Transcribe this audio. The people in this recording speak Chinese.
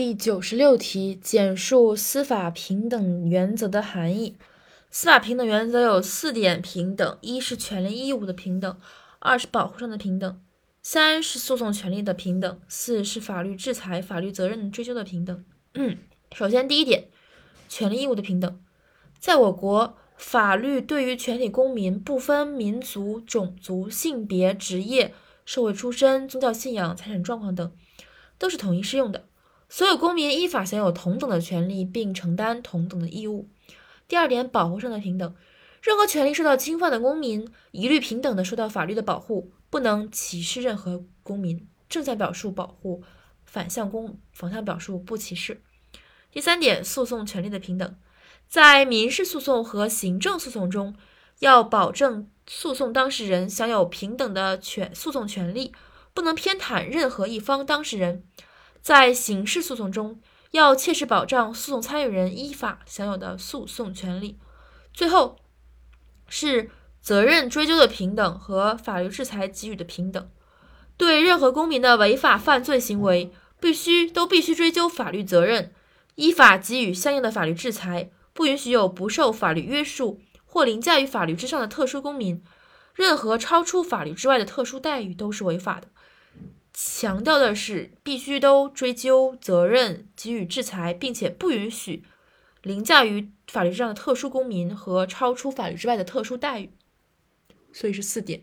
第九十六题，简述司法平等原则的含义。司法平等原则有四点平等：一是权利义务的平等，二是保护上的平等，三是诉讼权利的平等，四是法律制裁、法律责任追究的平等。嗯，首先第一点，权利义务的平等，在我国，法律对于全体公民不分民族、种族、性别、职业、社会出身、宗教信仰、财产状况等，都是统一适用的。所有公民依法享有同等的权利，并承担同等的义务。第二点，保护上的平等，任何权利受到侵犯的公民，一律平等的受到法律的保护，不能歧视任何公民。正向表述保护，反向公反向表述不歧视。第三点，诉讼权利的平等，在民事诉讼和行政诉讼中，要保证诉讼当事人享有平等的权诉讼权利，不能偏袒任何一方当事人。在刑事诉讼中，要切实保障诉讼参与人依法享有的诉讼权利。最后是责任追究的平等和法律制裁给予的平等。对任何公民的违法犯罪行为，必须都必须追究法律责任，依法给予相应的法律制裁，不允许有不受法律约束或凌驾于法律之上的特殊公民。任何超出法律之外的特殊待遇都是违法的。强调的是，必须都追究责任、给予制裁，并且不允许凌驾于法律之上的特殊公民和超出法律之外的特殊待遇。所以是四点。